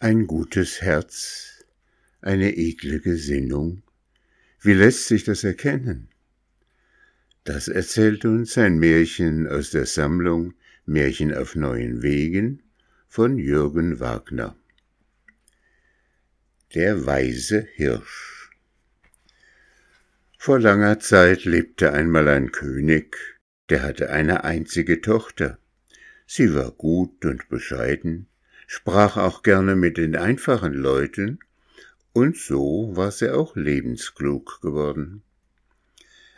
Ein gutes Herz, eine edle Gesinnung, wie lässt sich das erkennen? Das erzählt uns ein Märchen aus der Sammlung Märchen auf neuen Wegen von Jürgen Wagner. Der weise Hirsch Vor langer Zeit lebte einmal ein König, der hatte eine einzige Tochter. Sie war gut und bescheiden, sprach auch gerne mit den einfachen Leuten, und so war sie auch lebensklug geworden.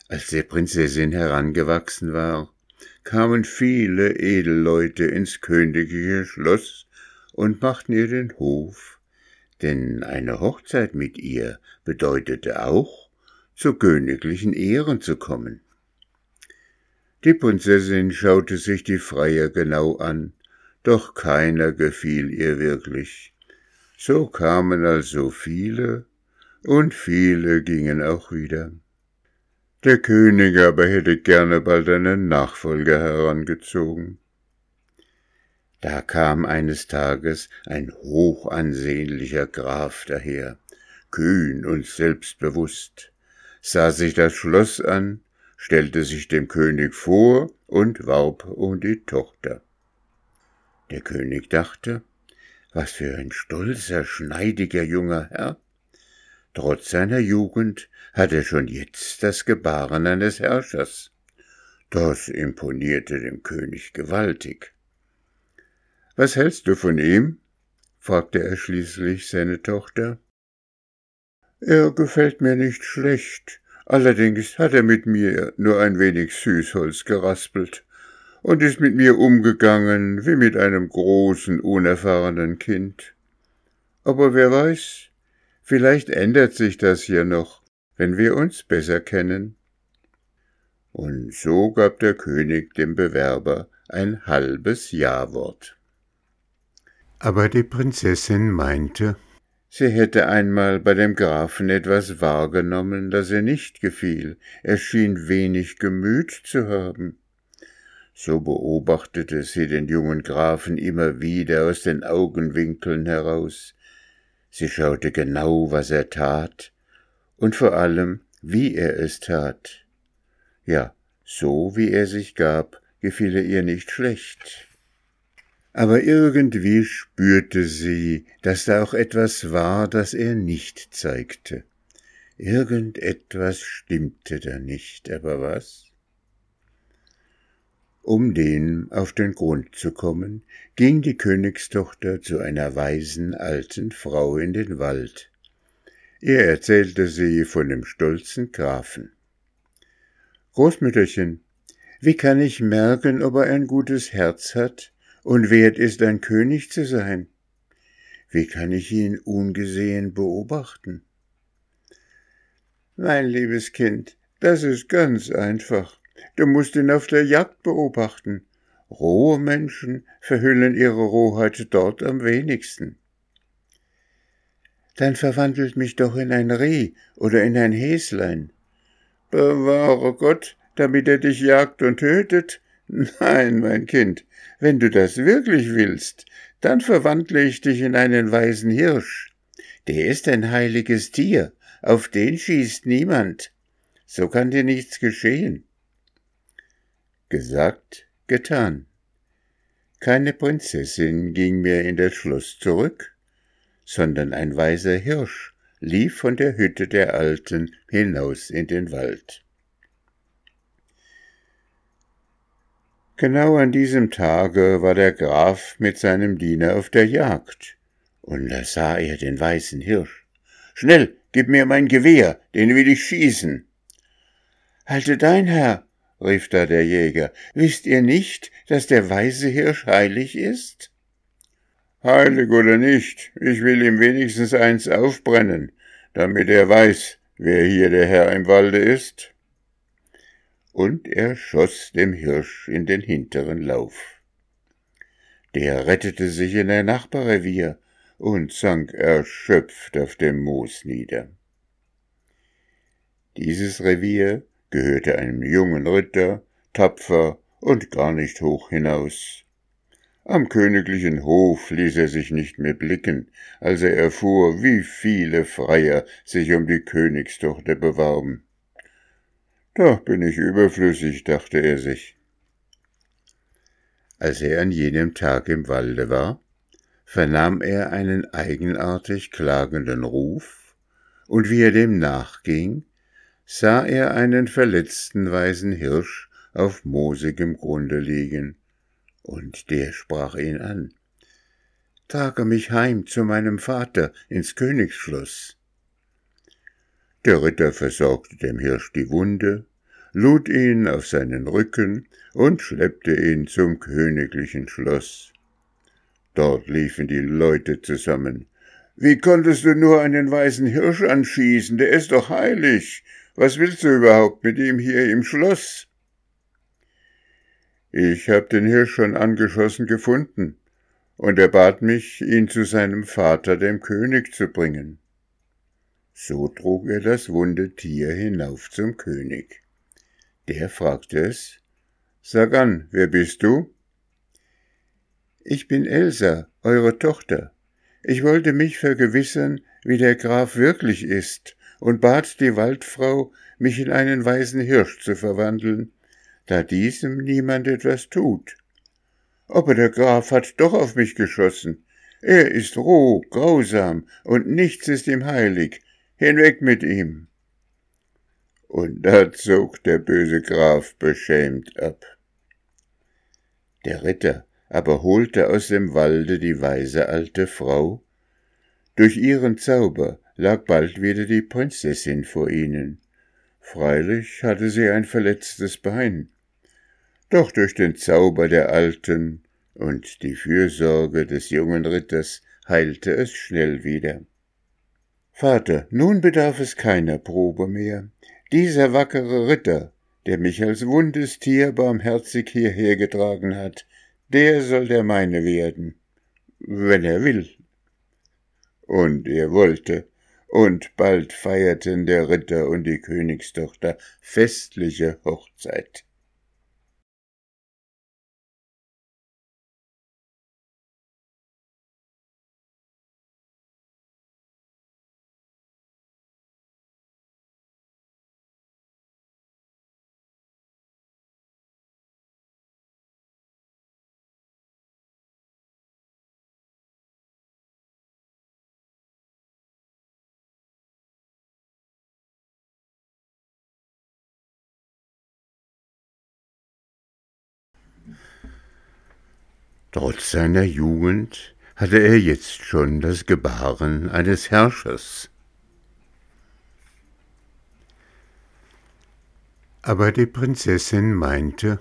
Als der Prinzessin herangewachsen war, kamen viele Edelleute ins königliche Schloss und machten ihr den Hof, denn eine Hochzeit mit ihr bedeutete auch, zu königlichen Ehren zu kommen. Die Prinzessin schaute sich die Freier genau an doch keiner gefiel ihr wirklich. So kamen also viele, und viele gingen auch wieder. Der König aber hätte gerne bald einen Nachfolger herangezogen. Da kam eines Tages ein hochansehnlicher Graf daher, kühn und selbstbewusst, sah sich das Schloss an, stellte sich dem König vor und warb um die Tochter. Der König dachte, was für ein stolzer, schneidiger junger Herr. Trotz seiner Jugend hat er schon jetzt das Gebaren eines Herrschers. Das imponierte dem König gewaltig. Was hältst du von ihm? fragte er schließlich seine Tochter. Er gefällt mir nicht schlecht, allerdings hat er mit mir nur ein wenig Süßholz geraspelt und ist mit mir umgegangen wie mit einem großen, unerfahrenen Kind. Aber wer weiß, vielleicht ändert sich das hier noch, wenn wir uns besser kennen. Und so gab der König dem Bewerber ein halbes Ja-Wort. Aber die Prinzessin meinte, sie hätte einmal bei dem Grafen etwas wahrgenommen, das ihr nicht gefiel, er schien wenig Gemüt zu haben. So beobachtete sie den jungen Grafen immer wieder aus den Augenwinkeln heraus. Sie schaute genau, was er tat und vor allem, wie er es tat. Ja, so wie er sich gab, gefiel er ihr nicht schlecht. Aber irgendwie spürte sie, dass da auch etwas war, das er nicht zeigte. Irgendetwas stimmte da nicht, aber was? Um dem auf den Grund zu kommen, ging die Königstochter zu einer weisen alten Frau in den Wald. Ihr erzählte sie von dem stolzen Grafen. Großmütterchen, wie kann ich merken, ob er ein gutes Herz hat und wert ist, ein König zu sein? Wie kann ich ihn ungesehen beobachten? Mein liebes Kind, das ist ganz einfach. Du musst ihn auf der Jagd beobachten. Rohe Menschen verhüllen ihre Rohheit dort am wenigsten. Dann verwandelt mich doch in ein Reh oder in ein Häslein. Bewahre Gott, damit er dich jagt und tötet? Nein, mein Kind, wenn du das wirklich willst, dann verwandle ich dich in einen weisen Hirsch. Der ist ein heiliges Tier, auf den schießt niemand. So kann dir nichts geschehen. Gesagt, getan. Keine Prinzessin ging mehr in das Schloss zurück, sondern ein weiser Hirsch lief von der Hütte der Alten hinaus in den Wald. Genau an diesem Tage war der Graf mit seinem Diener auf der Jagd, und da sah er den weißen Hirsch. Schnell, gib mir mein Gewehr, den will ich schießen. Halte dein Herr, rief da der Jäger, wisst ihr nicht, dass der weiße Hirsch heilig ist? Heilig oder nicht, ich will ihm wenigstens eins aufbrennen, damit er weiß, wer hier der Herr im Walde ist. Und er schoss dem Hirsch in den hinteren Lauf. Der rettete sich in ein Nachbarrevier und sank erschöpft auf dem Moos nieder. Dieses Revier gehörte einem jungen Ritter, tapfer und gar nicht hoch hinaus. Am königlichen Hof ließ er sich nicht mehr blicken, als er erfuhr, wie viele Freier sich um die Königstochter bewarben. Da bin ich überflüssig, dachte er sich. Als er an jenem Tag im Walde war, vernahm er einen eigenartig klagenden Ruf, und wie er dem nachging, sah er einen verletzten weißen Hirsch auf moosigem Grunde liegen und der sprach ihn an. Trage mich heim zu meinem Vater ins Königsschloss. Der Ritter versorgte dem Hirsch die Wunde, lud ihn auf seinen Rücken und schleppte ihn zum königlichen Schloss. Dort liefen die Leute zusammen. Wie konntest du nur einen weißen Hirsch anschießen? Der ist doch heilig. Was willst du überhaupt mit ihm hier im Schloss? Ich hab den Hirsch schon angeschossen gefunden, und er bat mich, ihn zu seinem Vater, dem König, zu bringen. So trug er das wunde Tier hinauf zum König. Der fragte es, Sag an, wer bist du? Ich bin Elsa, eure Tochter. Ich wollte mich vergewissern, wie der Graf wirklich ist, und bat die Waldfrau, mich in einen weißen Hirsch zu verwandeln, da diesem niemand etwas tut. Aber der Graf hat doch auf mich geschossen. Er ist roh, grausam, und nichts ist ihm heilig. Hinweg mit ihm. Und da zog der böse Graf beschämt ab. Der Ritter aber holte aus dem Walde die weise alte Frau. Durch ihren Zauber lag bald wieder die Prinzessin vor ihnen. Freilich hatte sie ein verletztes Bein, doch durch den Zauber der Alten und die Fürsorge des jungen Ritters heilte es schnell wieder. Vater, nun bedarf es keiner Probe mehr. Dieser wackere Ritter, der mich als wundes Tier barmherzig hierher getragen hat, der soll der meine werden, wenn er will. Und er wollte, und bald feierten der Ritter und die Königstochter festliche Hochzeit. Trotz seiner Jugend hatte er jetzt schon das Gebaren eines Herrschers. Aber die Prinzessin meinte,